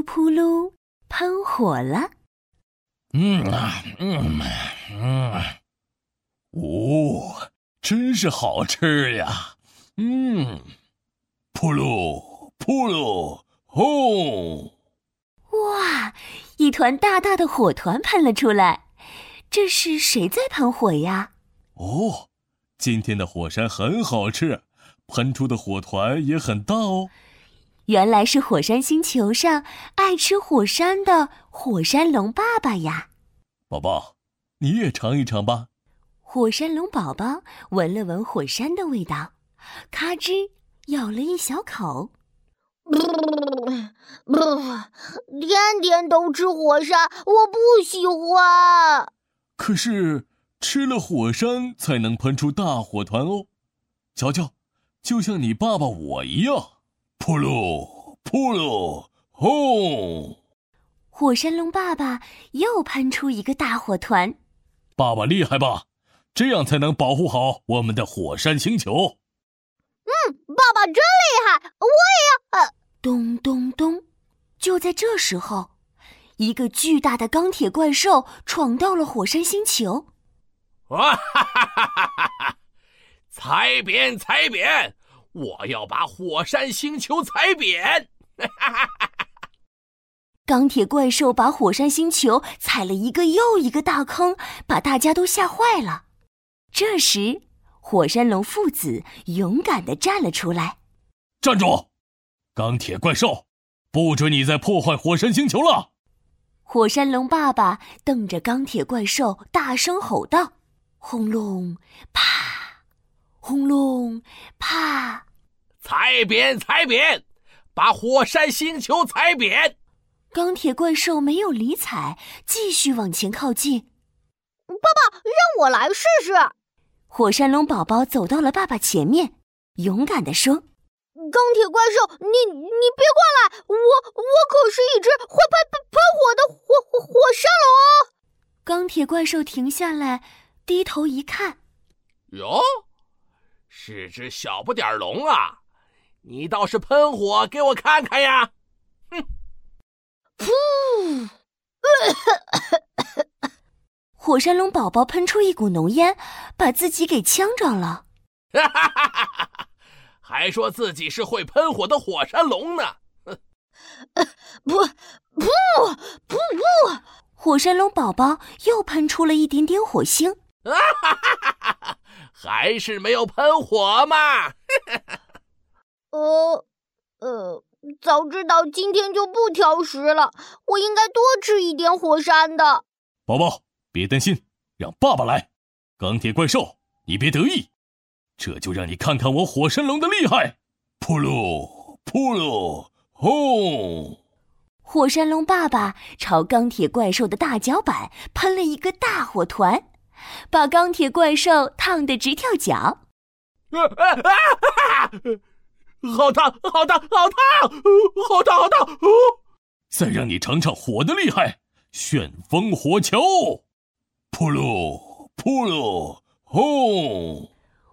噜扑噜，喷火了。嗯啊，嗯嗯，哦，真是好吃呀！嗯，扑噜扑噜，轰！哇，一团大大的火团喷了出来。这是谁在喷火呀？哦，今天的火山很好吃，喷出的火团也很大哦。原来是火山星球上爱吃火山的火山龙爸爸呀！宝宝，你也尝一尝吧。火山龙宝宝闻了闻火山的味道，咔吱咬了一小口。不天天都吃火山，我不喜欢。可是吃了火山才能喷出大火团哦。瞧瞧，就像你爸爸我一样。噗噜噗噜，轰！火山龙爸爸又喷出一个大火团。爸爸厉害吧？这样才能保护好我们的火山星球。嗯，爸爸真厉害，我也要。咚咚咚！就在这时候，一个巨大的钢铁怪兽闯到了火山星球。哇哈哈哈哈哈！踩扁，踩扁！我要把火山星球踩扁！钢铁怪兽把火山星球踩了一个又一个大坑，把大家都吓坏了。这时，火山龙父子勇敢的站了出来：“站住！钢铁怪兽，不准你再破坏火山星球了！”火山龙爸爸瞪着钢铁怪兽，大声吼道：“轰隆，啪！”轰隆，啪！踩扁，踩扁！把火山星球踩扁！钢铁怪兽没有理睬，继续往前靠近。爸爸，让我来试试。火山龙宝宝走到了爸爸前面，勇敢地说：“钢铁怪兽，你你别过来！我我可是一只会喷喷喷火的火火山龙。”钢铁怪兽停下来，低头一看，哟。是只小不点龙啊！你倒是喷火给我看看呀！哼！噗！火山龙宝宝喷出一股浓烟，把自己给呛着了。哈哈哈哈哈！还说自己是会喷火的火山龙呢！呃！不不不不！火山龙宝宝又喷出了一点点火星。哈哈哈哈哈！还是没有喷火嘛？呃呃，早知道今天就不挑食了，我应该多吃一点火山的。宝宝，别担心，让爸爸来。钢铁怪兽，你别得意，这就让你看看我火山龙的厉害。扑噜扑噜，轰！火山龙爸爸朝钢铁怪兽的大脚板喷了一个大火团。把钢铁怪兽烫得直跳脚，啊啊啊！好烫，好烫，好烫，好烫，好烫！再让你尝尝火的厉害，旋风火球！噗噜噗噜，轰！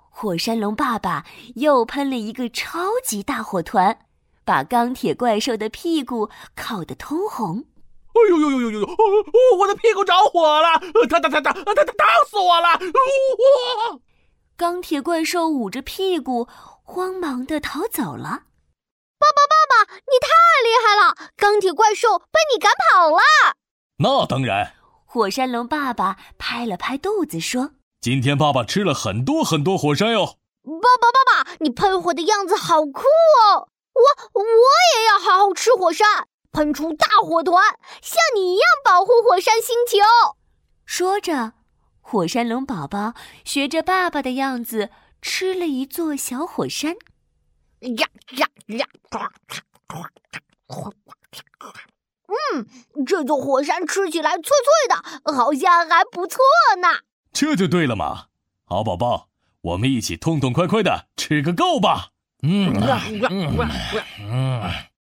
火山龙爸爸又喷了一个超级大火团，把钢铁怪兽的屁股烤得通红。哎呦呦呦呦呦我的屁股着火了！烫烫烫烫烫烫烫死我了！哇！钢铁怪兽捂着屁股，慌忙的逃走了。爸爸，爸爸，你太厉害了！钢铁怪兽被你赶跑了。那当然。火山龙爸爸拍了拍肚子说：“今天爸爸吃了很多很多火山哟。”爸爸，爸爸，你喷火的样子好酷哦！我我也要好好吃火山。喷出大火团，像你一样保护火山星球。说着，火山龙宝宝学着爸爸的样子吃了一座小火山。呀呀呀！嗯，这座火山吃起来脆脆的，好像还不错呢。这就对了嘛！好宝宝，我们一起痛痛快快的吃个够吧。嗯嗯嗯。